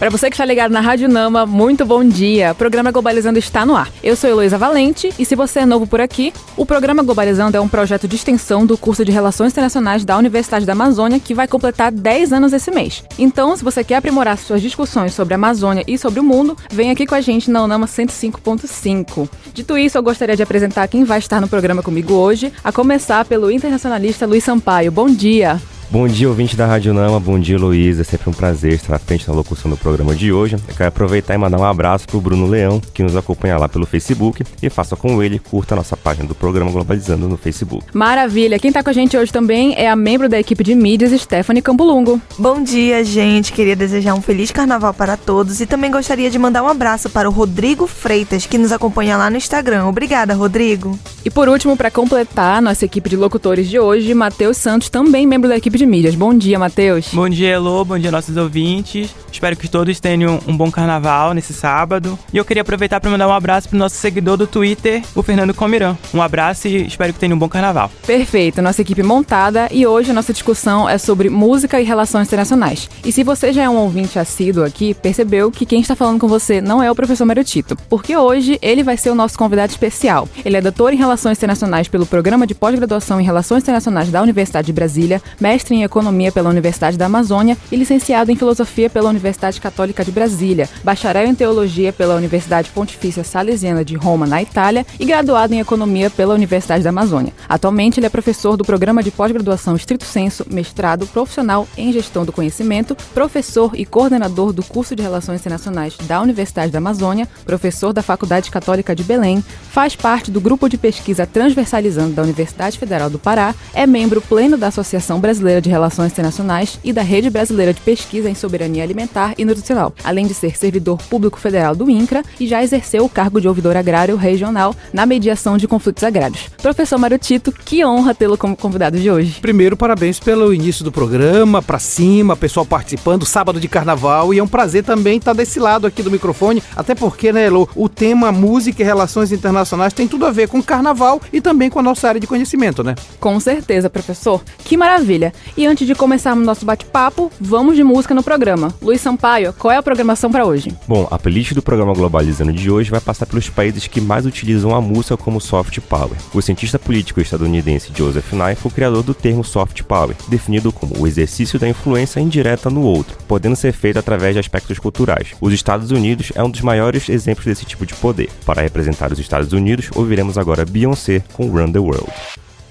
Para você que está ligado na Rádio Nama, muito bom dia. O programa Globalizando está no ar. Eu sou Heloísa Valente e se você é novo por aqui, o programa Globalizando é um projeto de extensão do curso de Relações Internacionais da Universidade da Amazônia que vai completar 10 anos esse mês. Então, se você quer aprimorar suas discussões sobre a Amazônia e sobre o mundo, vem aqui com a gente na Unama 105.5. Dito isso, eu gostaria de apresentar quem vai estar no programa comigo hoje, a começar pelo internacionalista Luiz Sampaio. Bom dia. Bom dia, ouvinte da Rádio Nama. Bom dia, Luísa. É sempre um prazer estar à frente na locução do programa de hoje. Eu quero aproveitar e mandar um abraço para o Bruno Leão, que nos acompanha lá pelo Facebook. E faça com ele, curta a nossa página do programa Globalizando no Facebook. Maravilha. Quem está com a gente hoje também é a membro da equipe de mídias, Stephanie Campulungo. Bom dia, gente. Queria desejar um feliz carnaval para todos e também gostaria de mandar um abraço para o Rodrigo Freitas, que nos acompanha lá no Instagram. Obrigada, Rodrigo. E por último, para completar nossa equipe de locutores de hoje, Matheus Santos, também membro da equipe de mídias. Bom dia, Matheus. Bom dia, Elô. Bom dia, nossos ouvintes. Espero que todos tenham um bom carnaval nesse sábado. E eu queria aproveitar para mandar um abraço pro nosso seguidor do Twitter, o Fernando Comirã. Um abraço e espero que tenham um bom carnaval. Perfeito, nossa equipe montada e hoje a nossa discussão é sobre música e relações internacionais. E se você já é um ouvinte assíduo aqui, percebeu que quem está falando com você não é o professor Mário Tito, porque hoje ele vai ser o nosso convidado especial. Ele é doutor em Relações Internacionais pelo Programa de Pós-Graduação em Relações Internacionais da Universidade de Brasília, mestre em Economia Economia pela Universidade da Amazônia e licenciado em Filosofia pela Universidade Católica de Brasília, bacharel em Teologia pela Universidade Pontifícia Salesiana de Roma, na Itália, e graduado em Economia pela Universidade da Amazônia. Atualmente, ele é professor do Programa de Pós-Graduação Estrito Senso, mestrado profissional em Gestão do Conhecimento, professor e coordenador do curso de Relações Internacionais da Universidade da Amazônia, professor da Faculdade Católica de Belém, faz parte do grupo de pesquisa Transversalizando da Universidade Federal do Pará, é membro pleno da Associação Brasileira de Relações Internacionais e da Rede Brasileira de Pesquisa em Soberania Alimentar e Nutricional, além de ser servidor público federal do INCRA e já exerceu o cargo de ouvidor agrário regional na mediação de conflitos agrários. Professor Mário Tito, que honra tê-lo como convidado de hoje. Primeiro, parabéns pelo início do programa, para cima, pessoal participando, sábado de carnaval, e é um prazer também estar desse lado aqui do microfone, até porque, né, Elo, o tema música e relações internacionais tem tudo a ver com carnaval e também com a nossa área de conhecimento, né? Com certeza, professor. Que maravilha. E antes de começarmos nosso bate-papo, vamos de música no programa. Luiz Sampaio, qual é a programação para hoje? Bom, a playlist do programa Globalizando de hoje vai passar pelos países que mais utilizam a música como soft power. O cientista político estadunidense Joseph Nye foi o criador do termo soft power, definido como o exercício da influência indireta no outro, podendo ser feito através de aspectos culturais. Os Estados Unidos é um dos maiores exemplos desse tipo de poder. Para representar os Estados Unidos, ouviremos agora Beyoncé com Run the World.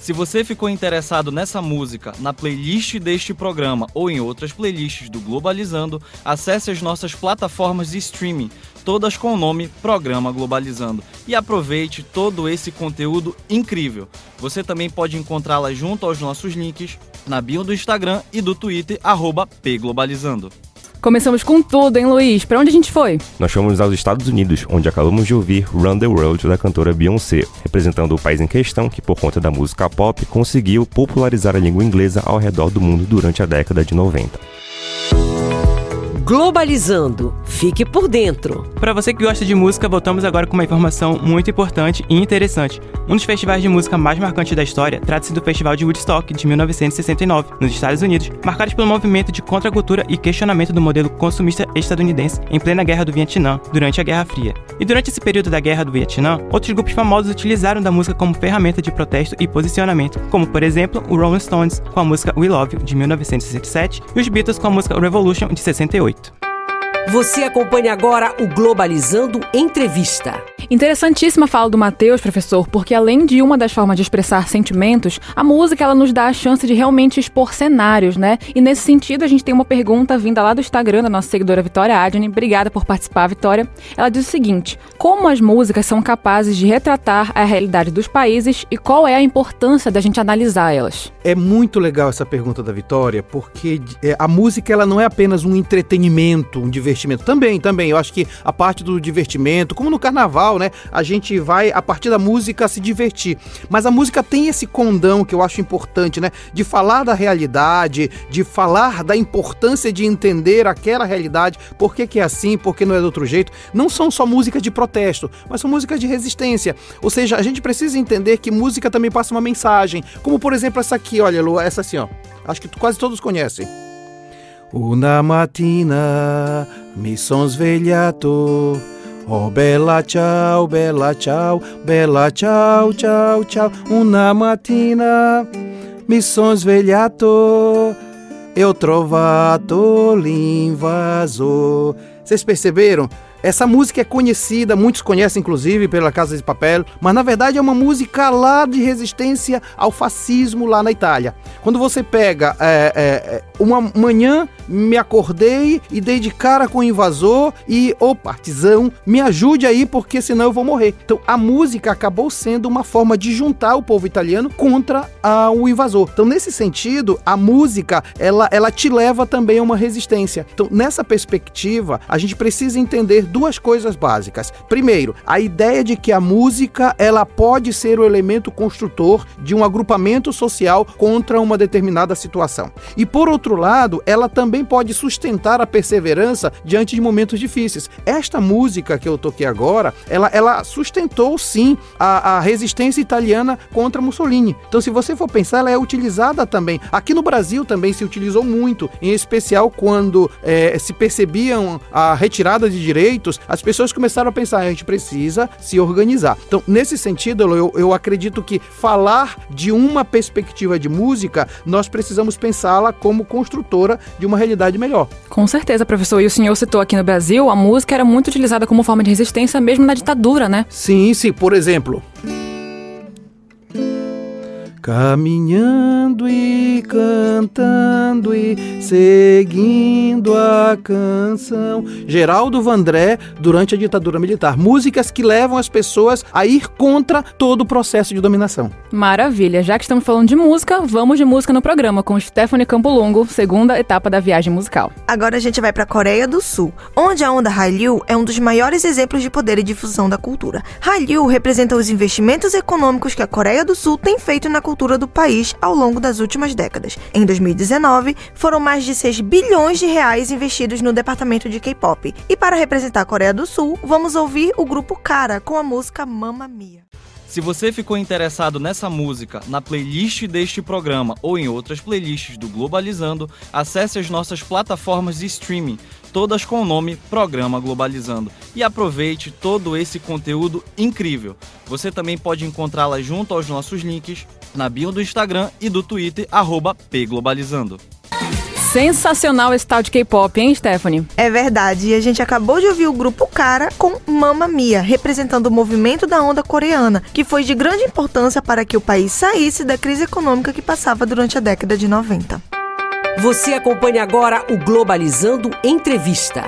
Se você ficou interessado nessa música, na playlist deste programa ou em outras playlists do Globalizando, acesse as nossas plataformas de streaming, todas com o nome Programa Globalizando, e aproveite todo esse conteúdo incrível. Você também pode encontrá-la junto aos nossos links na bio do Instagram e do Twitter, pglobalizando. Começamos com tudo, hein, Luiz? Para onde a gente foi? Nós fomos aos Estados Unidos, onde acabamos de ouvir Run the World da cantora Beyoncé, representando o país em questão que, por conta da música pop, conseguiu popularizar a língua inglesa ao redor do mundo durante a década de 90. Globalizando. Fique por dentro. Para você que gosta de música, voltamos agora com uma informação muito importante e interessante. Um dos festivais de música mais marcantes da história trata-se do Festival de Woodstock de 1969, nos Estados Unidos, marcados pelo movimento de contracultura e questionamento do modelo consumista estadunidense em plena Guerra do Vietnã, durante a Guerra Fria. E durante esse período da Guerra do Vietnã, outros grupos famosos utilizaram da música como ferramenta de protesto e posicionamento, como por exemplo o Rolling Stones com a música We Love You de 1967 e os Beatles com a música Revolution de 68. Você acompanha agora o Globalizando Entrevista. Interessantíssima fala do Matheus, professor, porque além de uma das formas de expressar sentimentos, a música ela nos dá a chance de realmente expor cenários, né? E nesse sentido, a gente tem uma pergunta vinda lá do Instagram da nossa seguidora Vitória Adney. Obrigada por participar, Vitória. Ela diz o seguinte: Como as músicas são capazes de retratar a realidade dos países e qual é a importância da gente analisar elas? É muito legal essa pergunta da Vitória, porque é, a música ela não é apenas um entretenimento, um divertimento. Também, também. Eu acho que a parte do divertimento, como no carnaval, né? A gente vai, a partir da música, se divertir. Mas a música tem esse condão que eu acho importante, né? De falar da realidade, de falar da importância de entender aquela realidade, por que, que é assim, por que não é do outro jeito. Não são só músicas de protesto, mas são músicas de resistência. Ou seja, a gente precisa entender que música também passa uma mensagem. Como, por exemplo, essa aqui, olha, Lu, essa assim, ó. Acho que quase todos conhecem. Una mattina mi son svegliato. Oh bella ciao, bella ciao, bella ciao, ciao, ciao. Una mattina mi son svegliato e ho trovato l'invasor. Vocês perceberam? Essa música é conhecida, muitos conhecem inclusive pela Casa de Papel, mas na verdade é uma música lá de resistência ao fascismo lá na Itália. Quando você pega é, é, uma manhã, me acordei e dei de cara com o invasor e o partizão, me ajude aí porque senão eu vou morrer. Então a música acabou sendo uma forma de juntar o povo italiano contra o invasor. Então nesse sentido, a música ela, ela te leva também a uma resistência. Então nessa perspectiva, a gente precisa entender duas coisas básicas. Primeiro, a ideia de que a música ela pode ser o elemento construtor de um agrupamento social contra uma determinada situação. E por outro lado, ela também pode sustentar a perseverança diante de momentos difíceis. Esta música que eu toquei agora, ela, ela sustentou sim a, a resistência italiana contra Mussolini. Então, se você for pensar, ela é utilizada também. Aqui no Brasil também se utilizou muito, em especial quando é, se percebiam a retirada de direitos as pessoas começaram a pensar, a gente precisa se organizar. Então, nesse sentido, eu, eu acredito que falar de uma perspectiva de música, nós precisamos pensá-la como construtora de uma realidade melhor. Com certeza, professor. E o senhor citou aqui no Brasil, a música era muito utilizada como forma de resistência mesmo na ditadura, né? Sim, sim. Por exemplo, Caminhando e cantando e seguindo a canção. Geraldo Vandré, durante a ditadura militar. Músicas que levam as pessoas a ir contra todo o processo de dominação. Maravilha. Já que estamos falando de música, vamos de música no programa com Stephanie Campolongo, segunda etapa da viagem musical. Agora a gente vai para a Coreia do Sul, onde a onda Hallyu é um dos maiores exemplos de poder e difusão da cultura. Hallyu representa os investimentos econômicos que a Coreia do Sul tem feito na cultura do país ao longo das últimas décadas. Em 2019, foram mais de 6 bilhões de reais investidos no departamento de K-pop. E para representar a Coreia do Sul, vamos ouvir o grupo Cara com a música Mamma Mia. Se você ficou interessado nessa música, na playlist deste programa ou em outras playlists do Globalizando, acesse as nossas plataformas de streaming, todas com o nome Programa Globalizando, e aproveite todo esse conteúdo incrível. Você também pode encontrá-la junto aos nossos links na bio do Instagram e do Twitter, pglobalizando. Sensacional esse tal de K-pop, hein, Stephanie? É verdade, e a gente acabou de ouvir o grupo Cara com Mamma Mia, representando o movimento da onda coreana, que foi de grande importância para que o país saísse da crise econômica que passava durante a década de 90. Você acompanha agora o Globalizando Entrevista.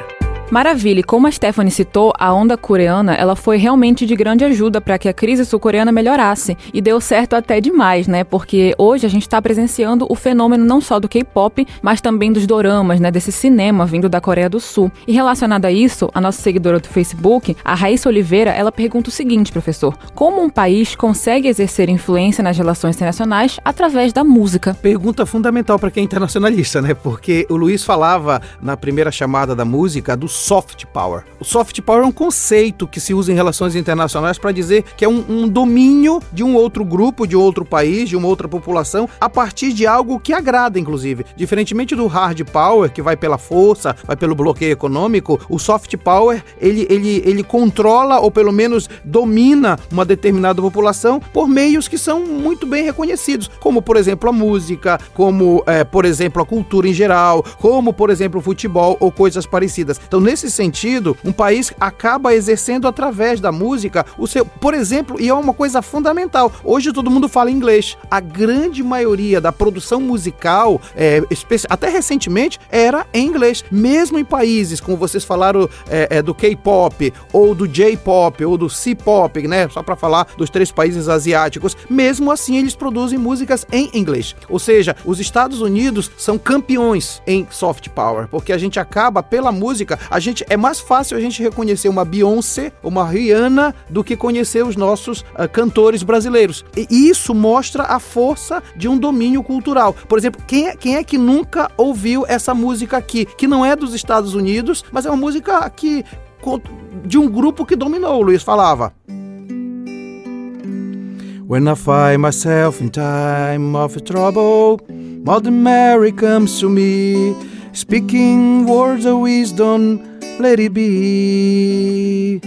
Maravilha, e como a Stephanie citou, a onda coreana ela foi realmente de grande ajuda para que a crise sul-coreana melhorasse. E deu certo até demais, né? Porque hoje a gente está presenciando o fenômeno não só do K-pop, mas também dos doramas, né? Desse cinema vindo da Coreia do Sul. E relacionado a isso, a nossa seguidora do Facebook, a Raíssa Oliveira, ela pergunta o seguinte, professor: Como um país consegue exercer influência nas relações internacionais através da música? Pergunta fundamental para quem é internacionalista, né? Porque o Luiz falava na primeira chamada da música do soft power. O soft power é um conceito que se usa em relações internacionais para dizer que é um, um, domínio de um outro grupo, de outro país, de uma outra população, a partir de algo que agrada, inclusive. Diferentemente do hard power, que vai pela força, vai pelo bloqueio econômico, o soft power ele, ele, ele controla ou pelo menos domina uma determinada população por meios que são muito bem reconhecidos, como por exemplo a música, como é, por exemplo a cultura em geral, como por exemplo o futebol ou coisas parecidas. Então, nesse sentido, um país acaba exercendo através da música o seu, por exemplo, e é uma coisa fundamental. Hoje todo mundo fala inglês. A grande maioria da produção musical, é, até recentemente, era em inglês. Mesmo em países, como vocês falaram é, é, do K-pop, ou do J-pop, ou do C-pop, né? Só para falar dos três países asiáticos. Mesmo assim, eles produzem músicas em inglês. Ou seja, os Estados Unidos são campeões em soft power, porque a gente acaba pela música a gente é mais fácil a gente reconhecer uma Beyoncé, uma Rihanna, do que conhecer os nossos uh, cantores brasileiros. E isso mostra a força de um domínio cultural. Por exemplo, quem é, quem é que nunca ouviu essa música aqui, que não é dos Estados Unidos, mas é uma música que de um grupo que dominou, o Luiz falava. When I find myself in time of trouble, Mother Mary comes to me, speaking words of wisdom, let it be.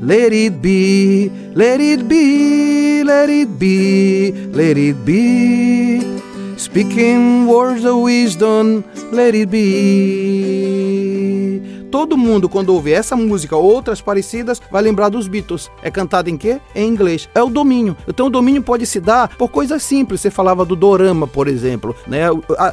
Let it be, let it be, let it be, let it be. Speaking words of wisdom, let it be. Todo mundo, quando ouve essa música ou outras parecidas, vai lembrar dos Beatles. É cantado em quê? Em inglês. É o domínio. Então o domínio pode se dar por coisas simples. Você falava do dorama, por exemplo. Né?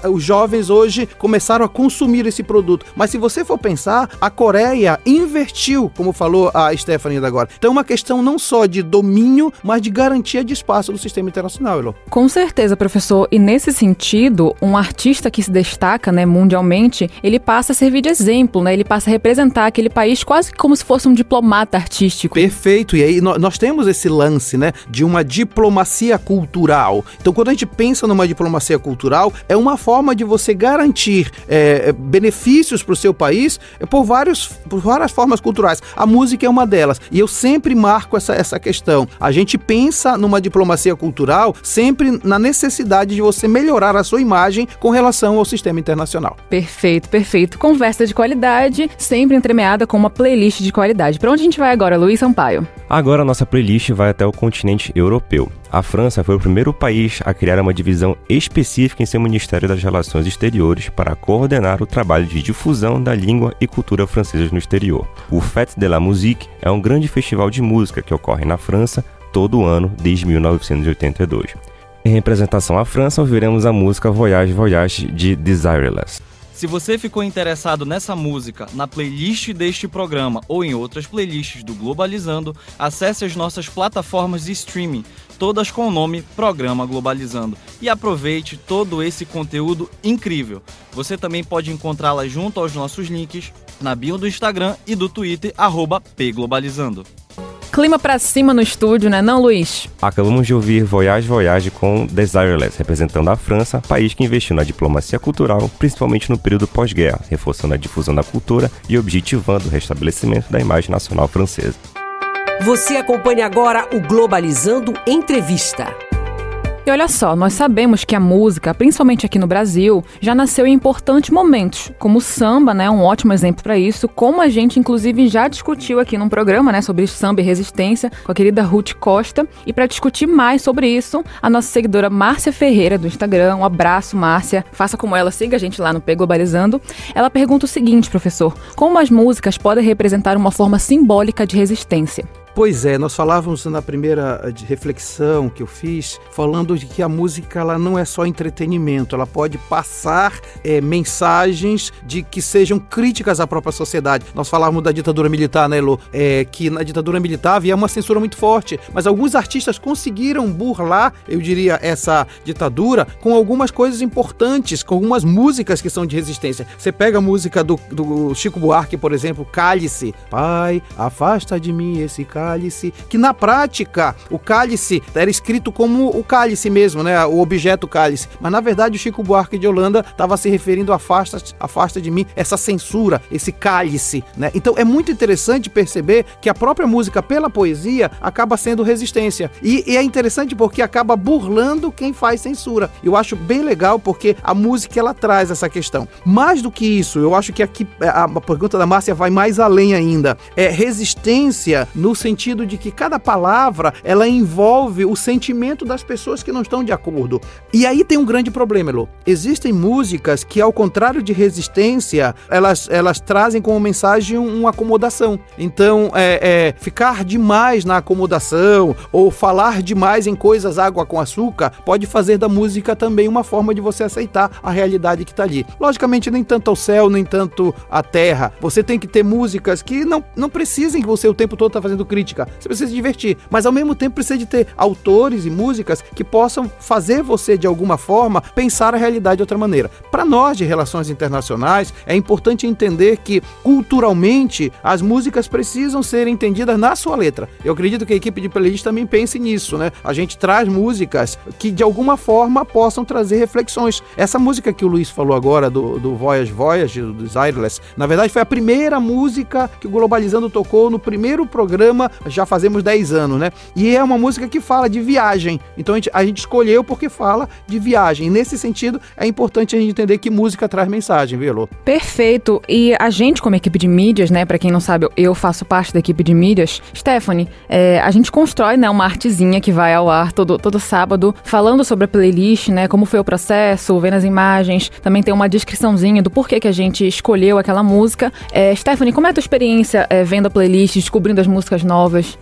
Os jovens hoje começaram a consumir esse produto. Mas se você for pensar, a Coreia invertiu, como falou a Stephanie agora. Então é uma questão não só de domínio, mas de garantia de espaço do sistema internacional, Elo. Com certeza, professor. E nesse sentido, um artista que se destaca né, mundialmente, ele passa a servir de exemplo, né? Ele passa representar aquele país quase como se fosse um diplomata artístico. Perfeito. E aí nós temos esse lance, né, de uma diplomacia cultural. Então, quando a gente pensa numa diplomacia cultural, é uma forma de você garantir é, benefícios para o seu país por, vários, por várias formas culturais. A música é uma delas. E eu sempre marco essa, essa questão. A gente pensa numa diplomacia cultural sempre na necessidade de você melhorar a sua imagem com relação ao sistema internacional. Perfeito, perfeito. Conversa de qualidade sempre entremeada com uma playlist de qualidade. Para onde a gente vai agora, Luiz Sampaio? Agora a nossa playlist vai até o continente europeu. A França foi o primeiro país a criar uma divisão específica em seu Ministério das Relações Exteriores para coordenar o trabalho de difusão da língua e cultura francesas no exterior. O Fête de la Musique é um grande festival de música que ocorre na França todo ano desde 1982. Em representação à França, ouviremos a música Voyage Voyage de Desireless. Se você ficou interessado nessa música, na playlist deste programa ou em outras playlists do Globalizando, acesse as nossas plataformas de streaming, todas com o nome Programa Globalizando, e aproveite todo esse conteúdo incrível. Você também pode encontrá-la junto aos nossos links na bio do Instagram e do Twitter, pglobalizando. Clima pra cima no estúdio, né, não, Luiz? Acabamos de ouvir Voyage Voyage com Desireless, representando a França, país que investiu na diplomacia cultural, principalmente no período pós-guerra, reforçando a difusão da cultura e objetivando o restabelecimento da imagem nacional francesa. Você acompanha agora o Globalizando Entrevista. E olha só, nós sabemos que a música, principalmente aqui no Brasil, já nasceu em importantes momentos, como o samba, né, um ótimo exemplo para isso, como a gente inclusive já discutiu aqui num programa, né, sobre samba e resistência com a querida Ruth Costa. E para discutir mais sobre isso, a nossa seguidora Márcia Ferreira do Instagram, um abraço Márcia, faça como ela, siga a gente lá no P Globalizando. Ela pergunta o seguinte, professor: como as músicas podem representar uma forma simbólica de resistência? Pois é, nós falávamos na primeira eh, reflexão que eu fiz, falando de que a música ela não é só entretenimento, ela pode passar é, mensagens de que sejam críticas à própria sociedade. Nós falávamos da ditadura militar, né, Elo? É, que na ditadura militar havia uma censura muito forte, mas alguns artistas conseguiram burlar, eu diria, essa ditadura com algumas coisas importantes, com algumas músicas que são de resistência. Você pega a música do, do Chico Buarque, por exemplo, Cálice. Pai, afasta de mim esse cálice cálice, que na prática o cálice era escrito como o cálice mesmo, né? O objeto cálice. Mas na verdade o Chico Buarque de Holanda estava se referindo a afasta, afasta de mim essa censura, esse cálice, né? Então é muito interessante perceber que a própria música pela poesia acaba sendo resistência. E, e é interessante porque acaba burlando quem faz censura. Eu acho bem legal porque a música ela traz essa questão. Mais do que isso, eu acho que aqui a, pergunta da Márcia vai mais além ainda. É resistência no sentido sentido de que cada palavra ela envolve o sentimento das pessoas que não estão de acordo. E aí tem um grande problema, Elo. Existem músicas que, ao contrário de resistência, elas, elas trazem como mensagem uma acomodação. Então, é, é, ficar demais na acomodação ou falar demais em coisas água com açúcar pode fazer da música também uma forma de você aceitar a realidade que está ali. Logicamente, nem tanto ao céu, nem tanto à terra. Você tem que ter músicas que não, não precisem que você o tempo todo está fazendo crítica crítica. Você precisa se divertir. Mas ao mesmo tempo precisa de ter autores e músicas que possam fazer você, de alguma forma, pensar a realidade de outra maneira. Para nós de relações internacionais, é importante entender que, culturalmente, as músicas precisam ser entendidas na sua letra. Eu acredito que a equipe de playlist também pense nisso, né? A gente traz músicas que, de alguma forma, possam trazer reflexões. Essa música que o Luiz falou agora, do, do Voyage Voyage, do Zyrless, na verdade foi a primeira música que o Globalizando tocou no primeiro programa, já fazemos 10 anos, né? E é uma música que fala de viagem. Então a gente, a gente escolheu porque fala de viagem. E nesse sentido, é importante a gente entender que música traz mensagem, viu, Elô? Perfeito. E a gente, como equipe de mídias, né? Para quem não sabe, eu faço parte da equipe de mídias. Stephanie, é, a gente constrói né, uma artezinha que vai ao ar todo, todo sábado, falando sobre a playlist, né? Como foi o processo, vendo as imagens. Também tem uma descriçãozinha do porquê que a gente escolheu aquela música. É, Stephanie, como é a tua experiência é, vendo a playlist, descobrindo as músicas novas?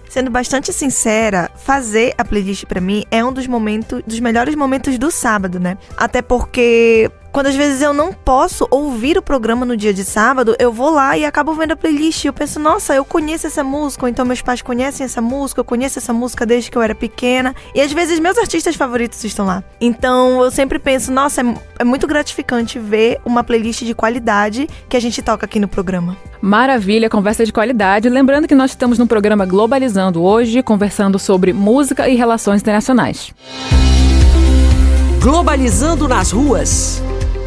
Sendo bastante sincera, fazer a playlist para mim é um dos momentos, dos melhores momentos do sábado, né? Até porque quando às vezes eu não posso ouvir o programa no dia de sábado, eu vou lá e acabo vendo a playlist. Eu penso, nossa, eu conheço essa música, ou então meus pais conhecem essa música, eu conheço essa música desde que eu era pequena. E às vezes meus artistas favoritos estão lá. Então eu sempre penso, nossa, é, é muito gratificante ver uma playlist de qualidade que a gente toca aqui no programa. Maravilha, conversa de qualidade. Lembrando que nós estamos no programa Globalizando hoje, conversando sobre música e relações internacionais. Globalizando nas ruas.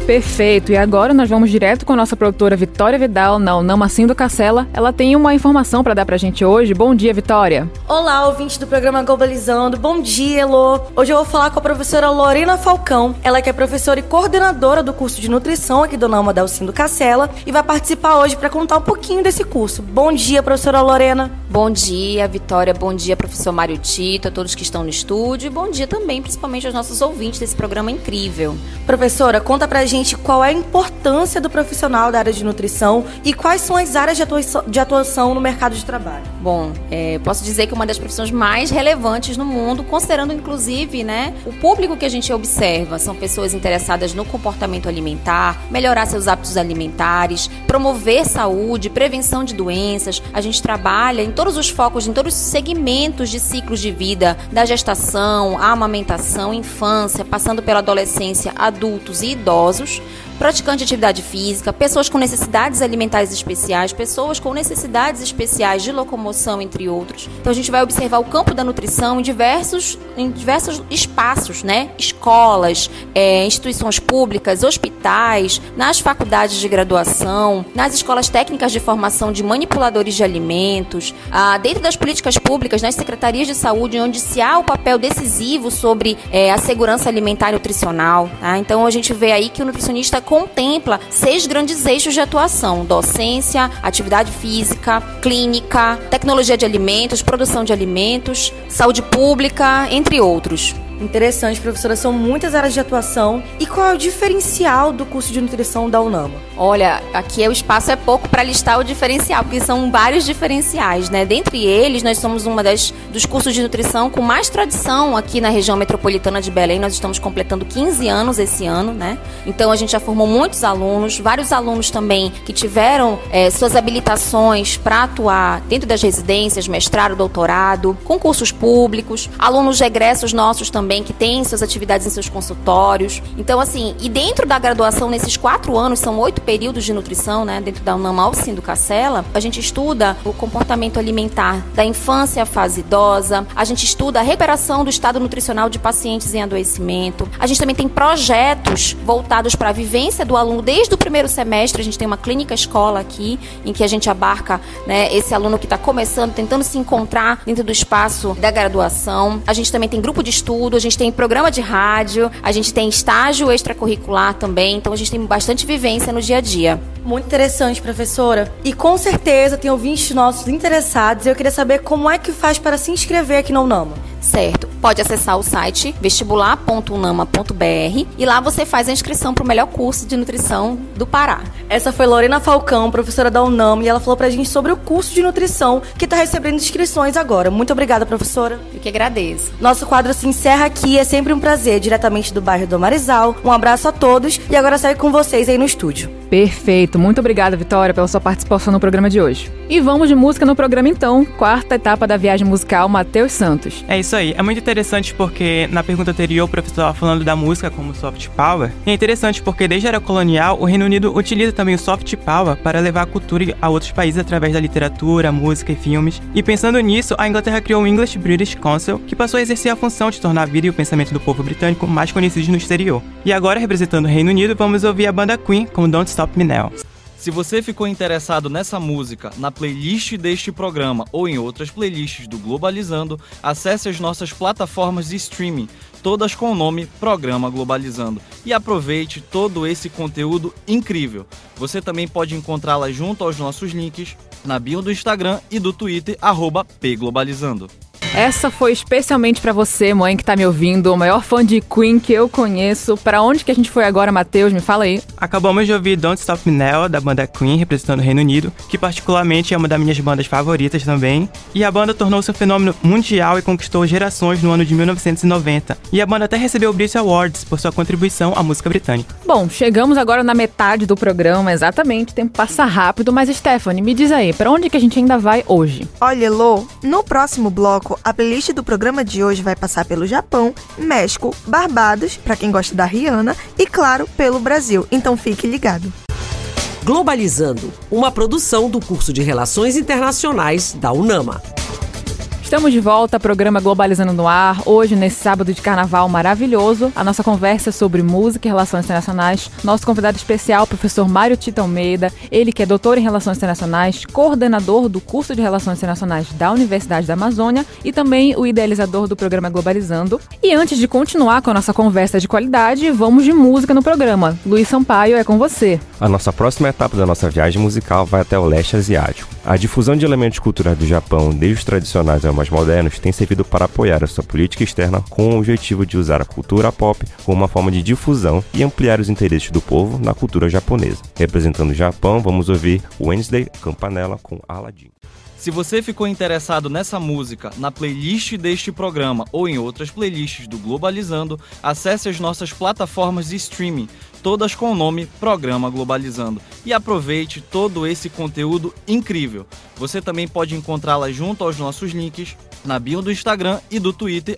Perfeito. E agora nós vamos direto com a nossa produtora Vitória Vidal, não, não assim do Cacela. Ela tem uma informação para dar pra gente hoje. Bom dia, Vitória. Olá, ouvinte do programa Globalizando. Bom dia, Elô. Hoje eu vou falar com a professora Lorena Falcão. Ela que é professora e coordenadora do curso de nutrição aqui do Nama Dalcindo Cacela e vai participar hoje para contar um pouquinho desse curso. Bom dia, professora Lorena. Bom dia, Vitória. Bom dia, professor Mário Tito, a todos que estão no estúdio. E bom dia também, principalmente aos nossos ouvintes desse programa incrível. Professora, conta pra gente qual é a importância do profissional da área de nutrição e quais são as áreas de atuação, de atuação no mercado de trabalho. Bom, é, posso dizer que uma das profissões mais relevantes no mundo, considerando inclusive né, o público que a gente observa, são pessoas interessadas no comportamento alimentar, melhorar seus hábitos alimentares, promover saúde, prevenção de doenças. A gente trabalha em todos os focos, em todos os segmentos de ciclos de vida, da gestação, amamentação, infância, passando pela adolescência, adultos e idosos Cesur praticante de atividade física, pessoas com necessidades alimentares especiais, pessoas com necessidades especiais de locomoção, entre outros. Então a gente vai observar o campo da nutrição em diversos, em diversos espaços, né? Escolas, é, instituições públicas, hospitais, nas faculdades de graduação, nas escolas técnicas de formação de manipuladores de alimentos, ah, dentro das políticas públicas, nas secretarias de saúde, onde se há o papel decisivo sobre é, a segurança alimentar e nutricional. Tá? Então a gente vê aí que o nutricionista contempla seis grandes eixos de atuação: docência, atividade física, clínica, tecnologia de alimentos, produção de alimentos, saúde pública, entre outros. Interessante, professora. São muitas áreas de atuação. E qual é o diferencial do curso de nutrição da UNAMA? Olha, aqui o espaço é pouco para listar o diferencial, porque são vários diferenciais, né? Dentre eles, nós somos uma das dos cursos de nutrição com mais tradição aqui na região metropolitana de Belém. Nós estamos completando 15 anos esse ano, né? Então a gente já formou muitos alunos, vários alunos também que tiveram é, suas habilitações para atuar dentro das residências, mestrado, doutorado, concursos públicos, alunos regressos nossos também também que têm suas atividades em seus consultórios. Então, assim, e dentro da graduação, nesses quatro anos, são oito períodos de nutrição, né? Dentro da UNAM Alcim do Cacela, a gente estuda o comportamento alimentar da infância à fase idosa, a gente estuda a recuperação do estado nutricional de pacientes em adoecimento. A gente também tem projetos voltados para a vivência do aluno desde o primeiro semestre. A gente tem uma clínica escola aqui, em que a gente abarca né, esse aluno que está começando, tentando se encontrar dentro do espaço da graduação. A gente também tem grupo de estudo, gente tem programa de rádio, a gente tem estágio extracurricular também, então a gente tem bastante vivência no dia a dia. Muito interessante, professora. E com certeza tem ouvintes nossos interessados e eu queria saber como é que faz para se inscrever aqui na UNAMA. Certo. Pode acessar o site vestibular.unama.br e lá você faz a inscrição para o melhor curso de nutrição do Pará. Essa foi Lorena Falcão, professora da UNAM, e ela falou para a gente sobre o curso de nutrição que está recebendo inscrições agora. Muito obrigada, professora. Eu que agradeço. Nosso quadro se encerra aqui. É sempre um prazer, diretamente do bairro do Marizal. Um abraço a todos e agora saio com vocês aí no estúdio. Perfeito. Perfeito. Muito obrigada, Vitória, pela sua participação no programa de hoje. E vamos de música no programa então, quarta etapa da viagem musical Matheus Santos. É isso aí. É muito interessante porque na pergunta anterior o professor estava falando da música como soft power. E é interessante porque desde a era colonial o Reino Unido utiliza também o soft power para levar a cultura a outros países através da literatura, música e filmes. E pensando nisso, a Inglaterra criou o English British Council, que passou a exercer a função de tornar a vida e o pensamento do povo britânico mais conhecidos no exterior. E agora, representando o Reino Unido, vamos ouvir a banda Queen com Don't Stop Me Now. Se você ficou interessado nessa música, na playlist deste programa ou em outras playlists do Globalizando, acesse as nossas plataformas de streaming, todas com o nome Programa Globalizando, e aproveite todo esse conteúdo incrível. Você também pode encontrá-la junto aos nossos links na bio do Instagram e do Twitter, pglobalizando. Essa foi especialmente para você, mãe que tá me ouvindo, o maior fã de Queen que eu conheço. Para onde que a gente foi agora, Matheus? Me fala aí. Acabamos de ouvir Don't Stop Me Now, da banda Queen, representando o Reino Unido, que particularmente é uma das minhas bandas favoritas também. E a banda tornou-se um fenômeno mundial e conquistou gerações no ano de 1990. E a banda até recebeu o Brit Awards por sua contribuição à música britânica. Bom, chegamos agora na metade do programa, exatamente. O tempo passa rápido, mas Stephanie, me diz aí, para onde que a gente ainda vai hoje? Olha, Lô, no próximo bloco, a playlist do programa de hoje vai passar pelo Japão, México, Barbados, para quem gosta da Rihanna, e claro, pelo Brasil. Então fique ligado. Globalizando, uma produção do curso de Relações Internacionais da UNAMA. Estamos de volta, programa Globalizando no Ar. Hoje, nesse sábado de carnaval maravilhoso, a nossa conversa é sobre música e relações internacionais. Nosso convidado especial, o professor Mário Tito Almeida, ele que é doutor em relações internacionais, coordenador do curso de relações internacionais da Universidade da Amazônia e também o idealizador do programa Globalizando. E antes de continuar com a nossa conversa de qualidade, vamos de música no programa. Luiz Sampaio, é com você. A nossa próxima etapa da nossa viagem musical vai até o leste asiático. A difusão de elementos culturais do Japão, desde os tradicionais ao mais modernos, tem servido para apoiar a sua política externa com o objetivo de usar a cultura pop como uma forma de difusão e ampliar os interesses do povo na cultura japonesa. Representando o Japão, vamos ouvir Wednesday Campanella com Aladdin. Se você ficou interessado nessa música, na playlist deste programa ou em outras playlists do Globalizando, acesse as nossas plataformas de streaming, todas com o nome Programa Globalizando, e aproveite todo esse conteúdo incrível. Você também pode encontrá-la junto aos nossos links na bio do Instagram e do Twitter,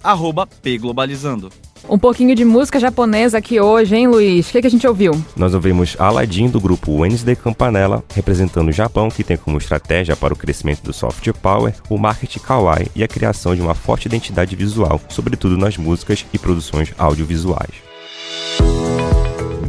pglobalizando. Um pouquinho de música japonesa aqui hoje, hein, Luiz? O que, que a gente ouviu? Nós ouvimos Aladdin do grupo Wednesday Campanella, representando o Japão, que tem como estratégia para o crescimento do soft power o marketing kawaii e a criação de uma forte identidade visual, sobretudo nas músicas e produções audiovisuais.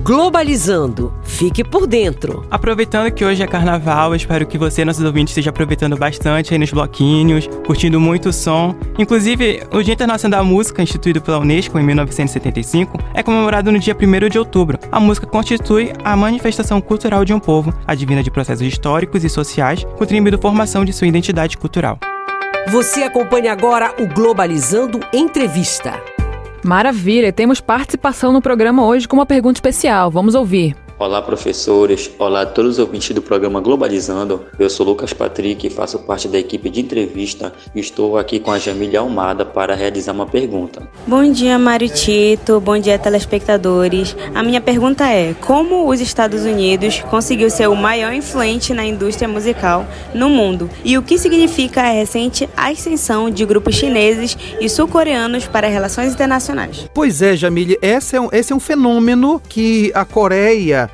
Globalizando. Fique por dentro. Aproveitando que hoje é carnaval, espero que você, nossos ouvintes, esteja aproveitando bastante aí nos bloquinhos, curtindo muito o som. Inclusive, o Dia Internacional da Música, instituído pela Unesco em 1975, é comemorado no dia 1 de outubro. A música constitui a manifestação cultural de um povo, advinda de processos históricos e sociais, contribuindo à formação de sua identidade cultural. Você acompanha agora o Globalizando Entrevista. Maravilha, temos participação no programa hoje com uma pergunta especial. Vamos ouvir. Olá, professores. Olá a todos os ouvintes do programa Globalizando. Eu sou Lucas Patrick, faço parte da equipe de entrevista e estou aqui com a Jamília Almada para realizar uma pergunta. Bom dia, Mário Tito. Bom dia, telespectadores. A minha pergunta é: como os Estados Unidos conseguiu ser o maior influente na indústria musical no mundo? E o que significa a recente ascensão de grupos chineses e sul-coreanos para relações internacionais? Pois é, Jamile, esse é um, esse é um fenômeno que a Coreia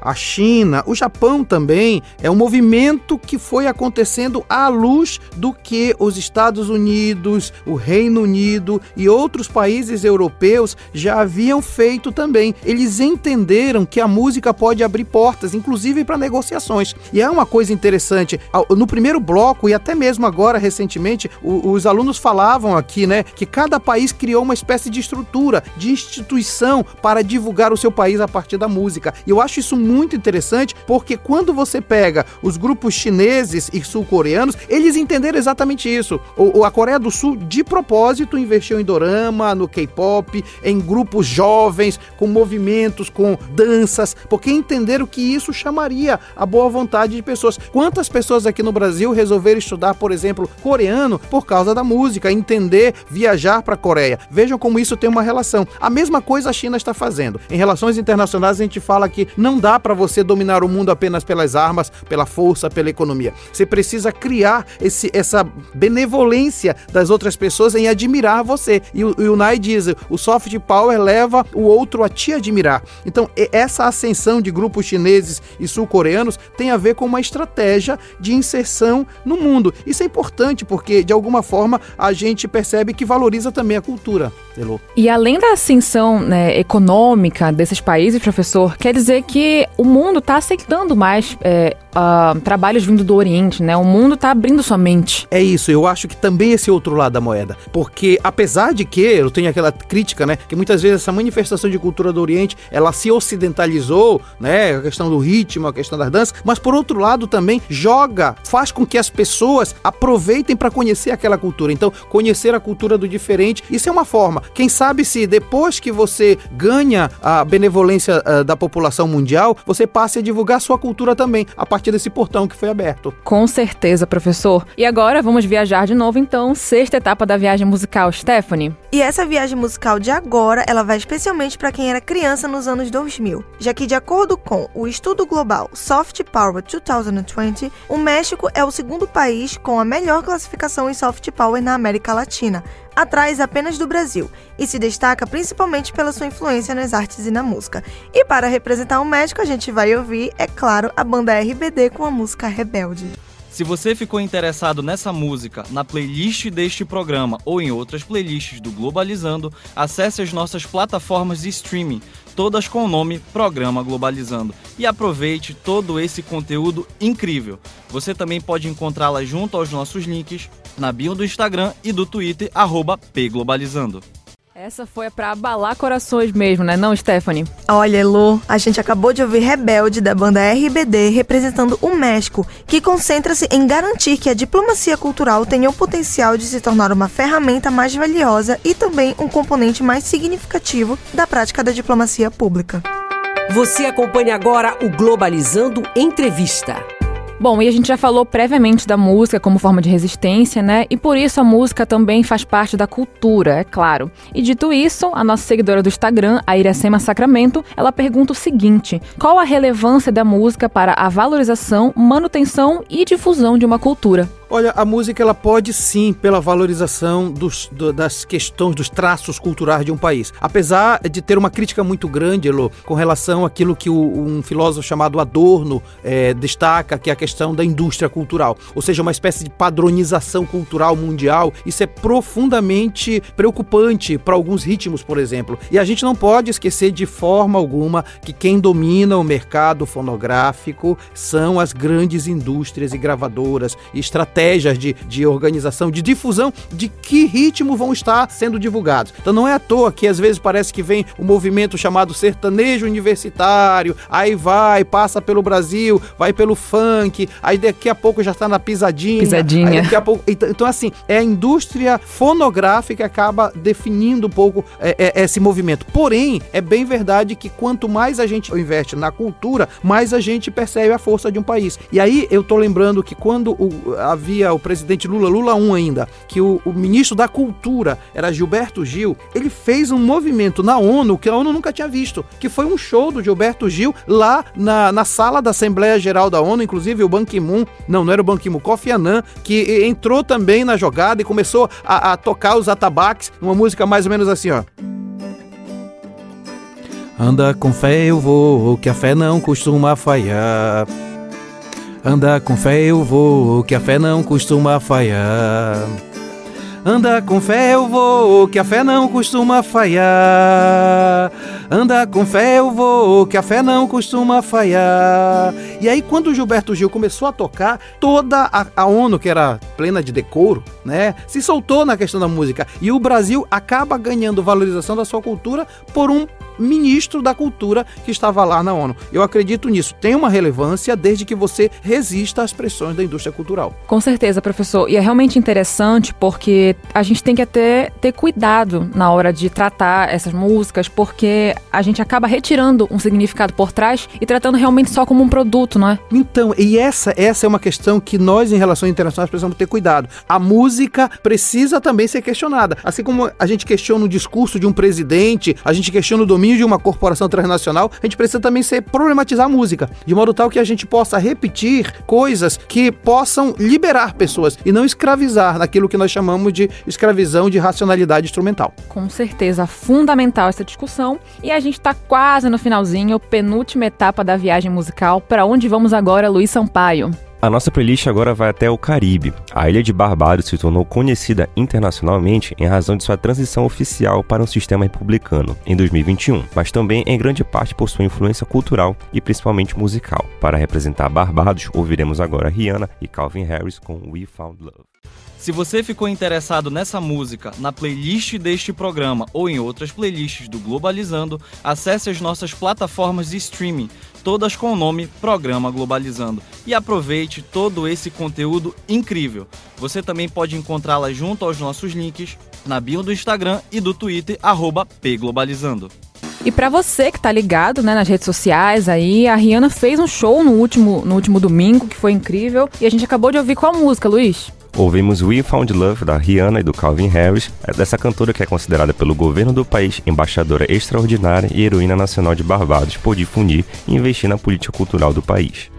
a China, o Japão também, é um movimento que foi acontecendo à luz do que os Estados Unidos, o Reino Unido e outros países europeus já haviam feito também. Eles entenderam que a música pode abrir portas, inclusive para negociações. E é uma coisa interessante, no primeiro bloco e até mesmo agora recentemente, os alunos falavam aqui, né, que cada país criou uma espécie de estrutura, de instituição para divulgar o seu país a partir da música. E eu acho isso muito interessante porque quando você pega os grupos chineses e sul-coreanos, eles entenderam exatamente isso. O, a Coreia do Sul, de propósito, investiu em dorama, no K-pop, em grupos jovens, com movimentos, com danças, porque entenderam que isso chamaria a boa vontade de pessoas. Quantas pessoas aqui no Brasil resolveram estudar, por exemplo, coreano por causa da música, entender, viajar para a Coreia? Vejam como isso tem uma relação. A mesma coisa a China está fazendo. Em relações internacionais, a gente fala que não dá para você dominar o mundo apenas pelas armas, pela força, pela economia. Você precisa criar esse, essa benevolência das outras pessoas em admirar você. E o, e o Nai diz: o soft power leva o outro a te admirar. Então, essa ascensão de grupos chineses e sul-coreanos tem a ver com uma estratégia de inserção no mundo. Isso é importante porque, de alguma forma, a gente percebe que valoriza também a cultura. E além da ascensão né, econômica desses países, professor, quer dizer que o mundo está aceitando mais é, uh, trabalhos vindo do Oriente, né? O mundo está abrindo sua mente. É isso, eu acho que também esse outro lado da moeda. Porque apesar de que, eu tenho aquela crítica, né? Que muitas vezes essa manifestação de cultura do Oriente, ela se ocidentalizou, né? A questão do ritmo, a questão das danças, mas por outro lado também joga, faz com que as pessoas aproveitem para conhecer aquela cultura. Então, conhecer a cultura do diferente, isso é uma forma. Quem sabe se depois que você ganha a benevolência uh, da população mundial, você passe a divulgar sua cultura também, a partir desse portão que foi aberto. Com certeza, professor. E agora vamos viajar de novo, então, sexta etapa da viagem musical, Stephanie. E essa viagem musical de agora, ela vai especialmente para quem era criança nos anos 2000, já que de acordo com o estudo global Soft Power 2020, o México é o segundo país com a melhor classificação em soft power na América Latina, atrás apenas do Brasil e se destaca principalmente pela sua influência nas artes e na música. E para representar o México, a gente vai ouvir, é claro, a banda RBD com a música Rebelde. Se você ficou interessado nessa música, na playlist deste programa ou em outras playlists do Globalizando, acesse as nossas plataformas de streaming, todas com o nome Programa Globalizando, e aproveite todo esse conteúdo incrível. Você também pode encontrá-la junto aos nossos links na bio do Instagram e do Twitter, pglobalizando. Essa foi para abalar corações mesmo, né, não, Stephanie? Olha, Elo, a gente acabou de ouvir Rebelde da banda RBD representando o México, que concentra-se em garantir que a diplomacia cultural tenha o potencial de se tornar uma ferramenta mais valiosa e também um componente mais significativo da prática da diplomacia pública. Você acompanha agora o Globalizando Entrevista. Bom, e a gente já falou previamente da música como forma de resistência, né? E por isso a música também faz parte da cultura, é claro. E dito isso, a nossa seguidora do Instagram, a Iracema Sacramento, ela pergunta o seguinte: qual a relevância da música para a valorização, manutenção e difusão de uma cultura? Olha, a música ela pode sim pela valorização dos, do, das questões, dos traços culturais de um país. Apesar de ter uma crítica muito grande, Elo, com relação àquilo que o, um filósofo chamado Adorno é, destaca, que é a questão da indústria cultural. Ou seja, uma espécie de padronização cultural mundial. Isso é profundamente preocupante para alguns ritmos, por exemplo. E a gente não pode esquecer de forma alguma que quem domina o mercado fonográfico são as grandes indústrias e gravadoras e estratégicas estratégias de, de organização, de difusão de que ritmo vão estar sendo divulgados. Então não é à toa que às vezes parece que vem o um movimento chamado sertanejo universitário, aí vai, passa pelo Brasil, vai pelo funk, aí daqui a pouco já está na pisadinha. Pisadinha. Daqui a pouco, então, então, assim, é a indústria fonográfica que acaba definindo um pouco é, é, esse movimento. Porém, é bem verdade que quanto mais a gente investe na cultura, mais a gente percebe a força de um país. E aí eu tô lembrando que quando o, havia havia o presidente Lula, Lula 1 ainda, que o, o, ministro da Cultura era Gilberto Gil, ele fez um movimento na ONU que a ONU nunca tinha visto, que foi um show do Gilberto Gil lá na, na sala da Assembleia Geral da ONU, inclusive o Ban Ki-moon, não, não era o Ban Ki-moon, Kofi Annan, que entrou também na jogada e começou a, a tocar os atabaques, uma música mais ou menos assim, ó. Anda com fé eu vou, que a fé não costuma falhar. Anda com fé eu vou, que a fé não costuma falhar. Anda com fé eu vou, que a fé não costuma falhar. Anda com fé eu vou, que a fé não costuma falhar. E aí, quando o Gilberto Gil começou a tocar, toda a, a ONU, que era plena de decoro, né, se soltou na questão da música. E o Brasil acaba ganhando valorização da sua cultura por um ministro da cultura que estava lá na ONU. Eu acredito nisso. Tem uma relevância desde que você resista às pressões da indústria cultural. Com certeza, professor. E é realmente interessante porque a gente tem que até ter cuidado na hora de tratar essas músicas, porque a gente acaba retirando um significado por trás e tratando realmente só como um produto, não é? Então, e essa, essa é uma questão que nós, em relações internacionais, precisamos ter cuidado. A música precisa também ser questionada. Assim como a gente questiona o discurso de um presidente, a gente questiona o domínio domínio de uma corporação transnacional, a gente precisa também ser problematizar a música, de modo tal que a gente possa repetir coisas que possam liberar pessoas e não escravizar naquilo que nós chamamos de escravizão de racionalidade instrumental. Com certeza, fundamental essa discussão. E a gente está quase no finalzinho, penúltima etapa da viagem musical. Para onde vamos agora, Luiz Sampaio? A nossa playlist agora vai até o Caribe. A ilha de Barbados se tornou conhecida internacionalmente em razão de sua transição oficial para um sistema republicano em 2021, mas também em grande parte por sua influência cultural e principalmente musical. Para representar Barbados, ouviremos agora Rihanna e Calvin Harris com We Found Love. Se você ficou interessado nessa música, na playlist deste programa ou em outras playlists do Globalizando, acesse as nossas plataformas de streaming, todas com o nome Programa Globalizando, e aproveite todo esse conteúdo incrível. Você também pode encontrá-la junto aos nossos links na bio do Instagram e do Twitter, pglobalizando. E para você que tá ligado, né, nas redes sociais aí, a Rihanna fez um show no último, no último domingo que foi incrível e a gente acabou de ouvir qual música, Luiz? Ouvimos We Found Love da Rihanna e do Calvin Harris, é dessa cantora que é considerada pelo governo do país embaixadora extraordinária e heroína nacional de Barbados por difundir e investir na política cultural do país.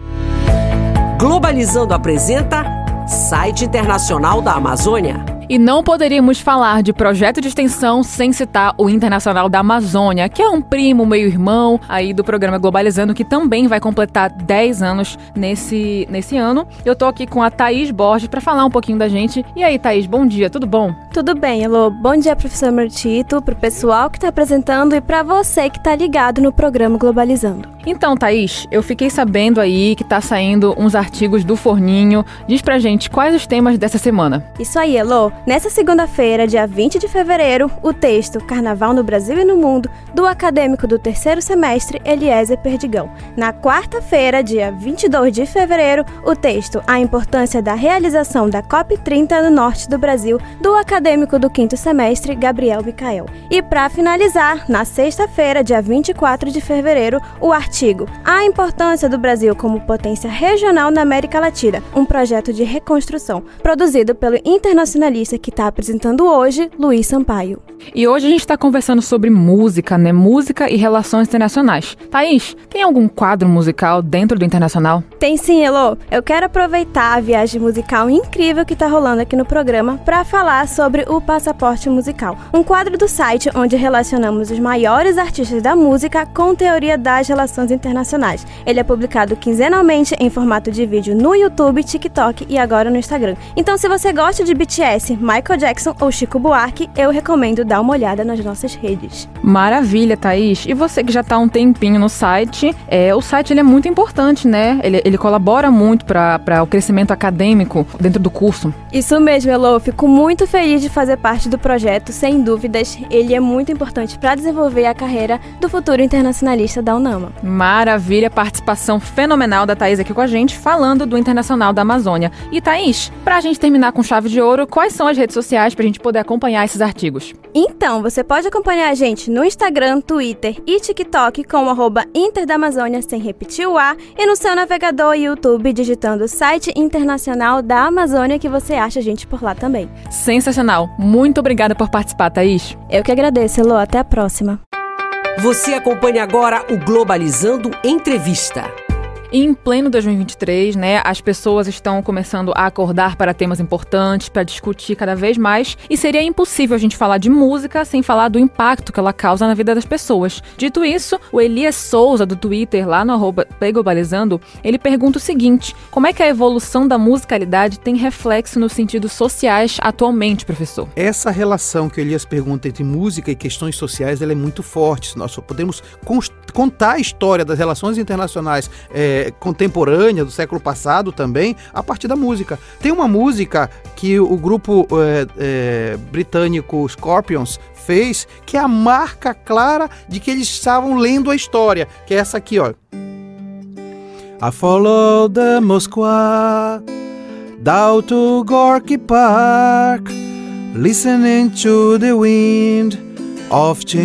Globalizando apresenta Site Internacional da Amazônia. E não poderíamos falar de projeto de extensão sem citar o Internacional da Amazônia, que é um primo, meio-irmão aí do programa Globalizando, que também vai completar 10 anos nesse, nesse ano. Eu tô aqui com a Thaís Borges para falar um pouquinho da gente. E aí, Thaís, bom dia, tudo bom? Tudo bem, Elô. Bom dia, professor Martito, pro pessoal que tá apresentando e para você que tá ligado no programa Globalizando. Então, Thaís, eu fiquei sabendo aí que tá saindo uns artigos do Forninho. Diz pra gente quais os temas dessa semana. Isso aí, Elô. Nessa segunda-feira, dia 20 de fevereiro, o texto Carnaval no Brasil e no Mundo, do acadêmico do terceiro semestre Eliezer Perdigão. Na quarta-feira, dia 22 de fevereiro, o texto A Importância da Realização da COP30 no Norte do Brasil, do acadêmico do quinto semestre Gabriel Micael. E para finalizar, na sexta-feira, dia 24 de fevereiro, o artigo A Importância do Brasil como Potência Regional na América Latina, um projeto de reconstrução, produzido pelo internacionalista que está apresentando hoje, Luiz Sampaio. E hoje a gente está conversando sobre música, né? Música e relações internacionais. Thaís, tem algum quadro musical dentro do internacional? Tem sim, Elo. Eu quero aproveitar a viagem musical incrível que está rolando aqui no programa para falar sobre o Passaporte Musical, um quadro do site onde relacionamos os maiores artistas da música com teoria das relações internacionais. Ele é publicado quinzenalmente em formato de vídeo no YouTube, TikTok e agora no Instagram. Então, se você gosta de BTS, Michael Jackson ou Chico Buarque, eu recomendo dar uma olhada nas nossas redes. Maravilha, Thaís. E você que já está há um tempinho no site, é, o site ele é muito importante, né? Ele, ele colabora muito para o crescimento acadêmico dentro do curso. Isso mesmo, Elo. Fico muito feliz de fazer parte do projeto, sem dúvidas. Ele é muito importante para desenvolver a carreira do futuro internacionalista da UNAMA. Maravilha, participação fenomenal da Thaís aqui com a gente, falando do Internacional da Amazônia. E Thaís, para a gente terminar com chave de ouro, quais são as redes sociais para a gente poder acompanhar esses artigos? Então, você pode acompanhar a gente no Instagram, Twitter e TikTok com o arroba Inter da Amazônia, sem repetir o A, e no seu navegador YouTube digitando o site internacional da Amazônia que você acha a gente por lá também. Sensacional! Muito obrigada por participar, Thaís. Eu que agradeço, Elô. Até a próxima. Você acompanha agora o Globalizando Entrevista. Em pleno 2023, né, as pessoas estão começando a acordar para temas importantes, para discutir cada vez mais, e seria impossível a gente falar de música sem falar do impacto que ela causa na vida das pessoas. Dito isso, o Elias Souza, do Twitter, lá no arroba Globalizando, ele pergunta o seguinte: como é que a evolução da musicalidade tem reflexo nos sentidos sociais atualmente, professor? Essa relação que o Elias pergunta entre música e questões sociais ela é muito forte. Nós só podemos contar a história das relações internacionais. É, contemporânea do século passado também, a partir da música. Tem uma música que o grupo é, britânico Scorpions fez, que é a marca clara de que eles estavam lendo a história, que é essa aqui, ó. I follow the Moskva down to Gorky Park, listening to the wind of change.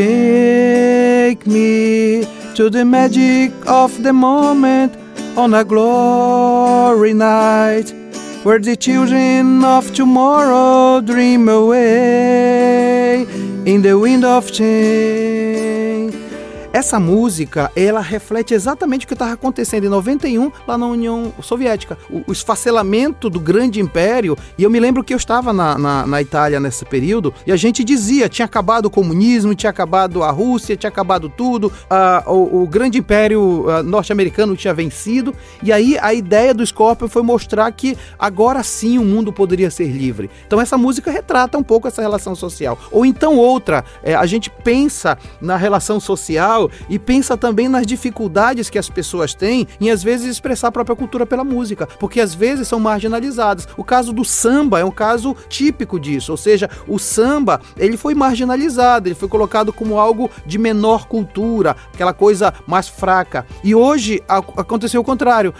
Take me to the magic of the moment on a glory night where the children of tomorrow dream away. in the wind of change. Essa música, ela reflete exatamente o que estava acontecendo em 91 lá na União Soviética. O, o, esfacelamento do grande império, e eu me lembro que eu estava na, na, na, Itália nesse período, e a gente dizia, tinha acabado o comunismo, tinha acabado a Rússia, tinha acabado tudo, o, o, grande império norte-americano tinha vencido, e aí a ideia do Scorpion foi mostrar que agora sim o mundo poderia ser livre. Então essa música retrata um pouco essa relação social. Ou então outra, é, a gente pensa na relação social e pensa também nas dificuldades que as pessoas têm em às vezes expressar a própria cultura pela música, porque às vezes são marginalizadas. O caso do samba é um caso típico disso, ou seja, o samba ele foi marginalizado, ele foi colocado como algo de menor cultura, aquela coisa mais fraca. E hoje aconteceu o contrário,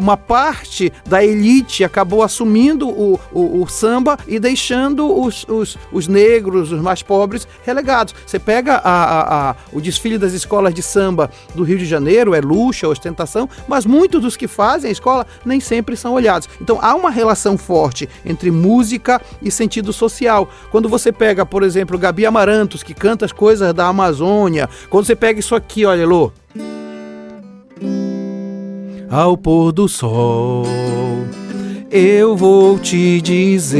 uma parte da elite acabou assumindo o, o, o samba e deixando os, os, os, negros, os mais pobres, relegados. Você pega a, a, a, o desfile das escolas de samba do Rio de Janeiro, é luxo, é ostentação, mas muitos dos que fazem a escola nem sempre são olhados. Então há uma relação forte entre música e sentido social. Quando você pega, por exemplo, Gabi Amarantos, que canta as coisas da Amazônia, quando você pega isso aqui, olha, Lô. Ao pôr do sol, eu vou te dizer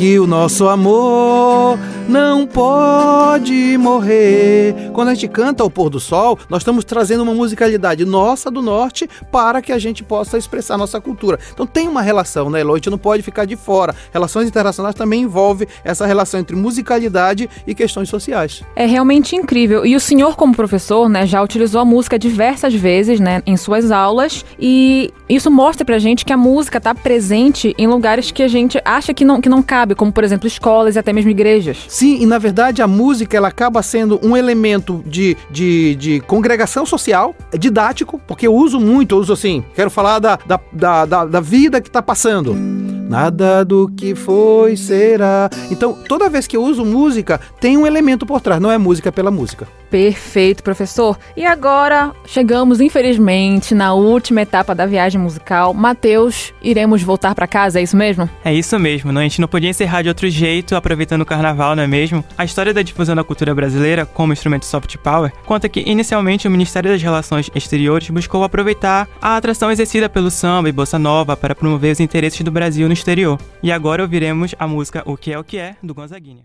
que o nosso amor não pode morrer. Quando a gente canta ao pôr do sol, nós estamos trazendo uma musicalidade nossa do norte para que a gente possa expressar nossa cultura. Então tem uma relação, né, Elo? A gente não pode ficar de fora. Relações internacionais também envolve essa relação entre musicalidade e questões sociais. É realmente incrível. E o senhor, como professor, né, já utilizou a música diversas vezes, né, em suas aulas, e isso mostra pra gente que a música está presente em lugares que a gente acha que não, que não cabe, como por exemplo escolas e até mesmo igrejas. Sim, e na verdade a música ela acaba sendo um elemento de, de, de congregação social, é didático, porque eu uso muito, eu uso assim, quero falar da, da, da, da vida que está passando. Nada do que foi será. Então, toda vez que eu uso música, tem um elemento por trás, não é música pela música. Perfeito, professor. E agora chegamos, infelizmente, na última etapa da viagem musical. Mateus, iremos voltar para casa, é isso mesmo? É isso mesmo, não? a gente não podia encerrar de outro jeito, aproveitando o carnaval, não é mesmo? A história da difusão da cultura brasileira como instrumento soft power conta que inicialmente o Ministério das Relações Exteriores buscou aproveitar a atração exercida pelo samba e bossa nova para promover os interesses do Brasil no exterior. E agora ouviremos a música O Que É O Que É, do Gonzaguinha.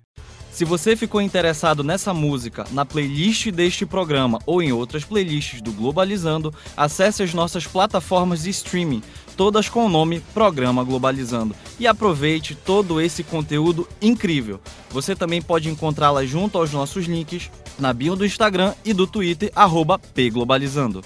Se você ficou interessado nessa música, na playlist deste programa ou em outras playlists do Globalizando, acesse as nossas plataformas de streaming, todas com o nome Programa Globalizando, e aproveite todo esse conteúdo incrível. Você também pode encontrá-la junto aos nossos links na bio do Instagram e do Twitter, pglobalizando.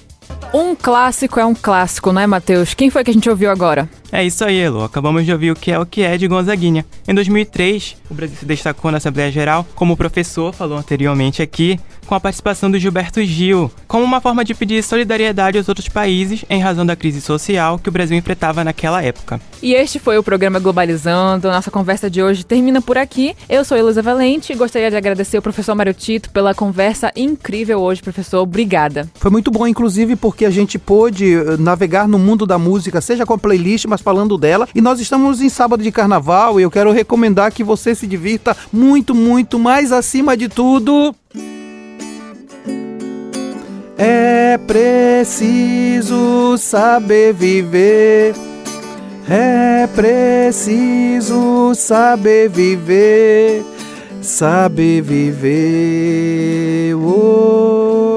Um clássico é um clássico, não é, Matheus? Quem foi que a gente ouviu agora? É isso aí, Elo. Acabamos de ouvir o que é o que é de Gonzaguinha. Em 2003, o Brasil se destacou na Assembleia Geral, como o professor falou anteriormente aqui, com a participação do Gilberto Gil, como uma forma de pedir solidariedade aos outros países em razão da crise social que o Brasil enfrentava naquela época. E este foi o programa Globalizando. Nossa conversa de hoje termina por aqui. Eu sou Heloísa Valente e gostaria de agradecer o professor Mário Tito pela conversa incrível hoje, professor. Obrigada. Foi muito bom, inclusive, porque a gente pôde eh, navegar no mundo da música, seja com a playlist, mas falando dela. E nós estamos em sábado de carnaval e eu quero recomendar que você se divirta muito, muito, mais acima de tudo. É preciso saber viver. É preciso saber viver. Saber viver. Oh.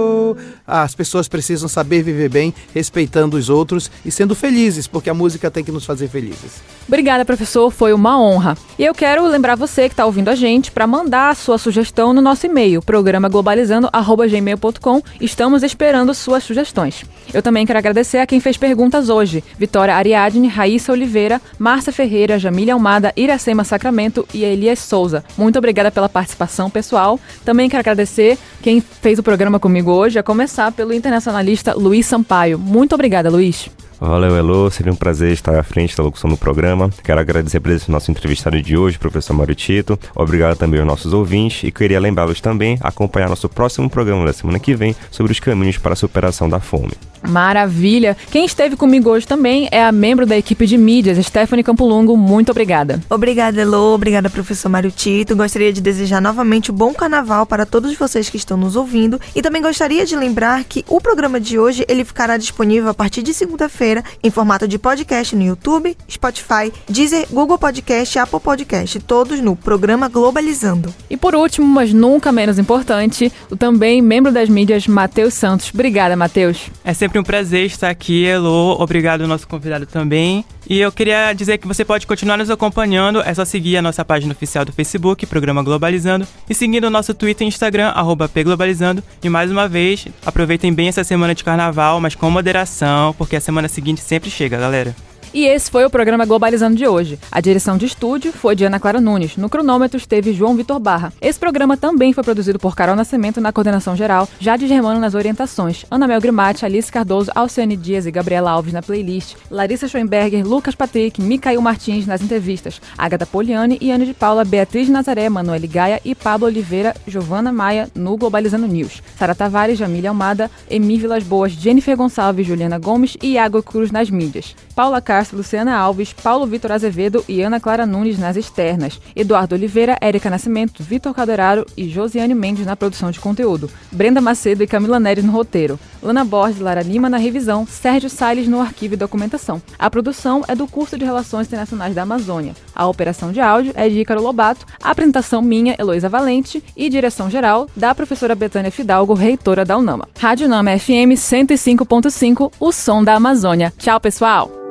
As pessoas precisam saber viver bem, respeitando os outros e sendo felizes, porque a música tem que nos fazer felizes. Obrigada, professor, foi uma honra. E eu quero lembrar você que está ouvindo a gente para mandar a sua sugestão no nosso e-mail, programaglobalizando@gmail.com. Estamos esperando suas sugestões. Eu também quero agradecer a quem fez perguntas hoje: Vitória Ariadne, Raíssa Oliveira, Márcia Ferreira, Jamília Almada, Iracema Sacramento e Elias Souza. Muito obrigada pela participação, pessoal. Também quero agradecer quem fez o programa comigo hoje, a começar pelo internacionalista Luiz Sampaio. Muito obrigada, Luiz. Valeu, Elô. Seria um prazer estar à frente da locução do programa. Quero agradecer a presença do nosso entrevistado de hoje, professor Mário Tito. Obrigado também aos nossos ouvintes e queria lembrá-los também a acompanhar nosso próximo programa da semana que vem sobre os caminhos para a superação da fome. Maravilha! Quem esteve comigo hoje também é a membro da equipe de mídias, Stephanie Campolungo. Muito obrigada. Obrigada, Elô. Obrigada, professor Mário Tito. Gostaria de desejar novamente um bom carnaval para todos vocês que estão nos ouvindo e também gostaria de lembrar que o programa de hoje ele ficará disponível a partir de segunda-feira em formato de podcast no YouTube, Spotify, Deezer, Google Podcast e Apple Podcast, todos no programa Globalizando. E por último, mas nunca menos importante, o também membro das mídias, Matheus Santos. Obrigada, Matheus. É sempre um prazer estar aqui, Elô. Obrigado ao nosso convidado também. E eu queria dizer que você pode continuar nos acompanhando, é só seguir a nossa página oficial do Facebook, Programa Globalizando, e seguindo o nosso Twitter e Instagram, arroba pglobalizando. E mais uma vez, aproveitem bem essa semana de carnaval, mas com moderação, porque a semana seguinte sempre chega, galera. E esse foi o programa Globalizando de hoje. A direção de estúdio foi de Ana Clara Nunes. No cronômetro esteve João Vitor Barra. Esse programa também foi produzido por Carol Nascimento na coordenação geral, Jade Germano nas orientações, Ana Mel Grimati, Alice Cardoso, Alciane Dias e Gabriela Alves na playlist, Larissa Schoenberger, Lucas Patrick, Micael Martins nas entrevistas, Agatha Poliani e Ana de Paula, Beatriz Nazaré, Manuel Gaia e Pablo Oliveira, Giovana Maia no Globalizando News, Sara Tavares, Jamília Almada, Emi Vilas Boas, Jennifer Gonçalves, Juliana Gomes e Iago Cruz nas mídias, Paula Car Castro, Luciana Alves, Paulo Vitor Azevedo e Ana Clara Nunes nas externas, Eduardo Oliveira, Érica Nascimento, Vitor Calderaro e Josiane Mendes na produção de conteúdo, Brenda Macedo e Camila Neres no roteiro, Lana Borges Lara Lima na revisão, Sérgio Salles no arquivo e documentação. A produção é do curso de Relações Internacionais da Amazônia. A operação de áudio é de Ícaro Lobato, a apresentação minha, Heloísa Valente, e direção geral da professora Betânia Fidalgo, reitora da UNAMA. Rádio Nama FM 105.5, o som da Amazônia. Tchau, pessoal!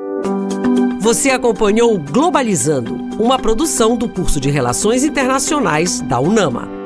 Você acompanhou Globalizando, uma produção do curso de Relações Internacionais da UNAMA.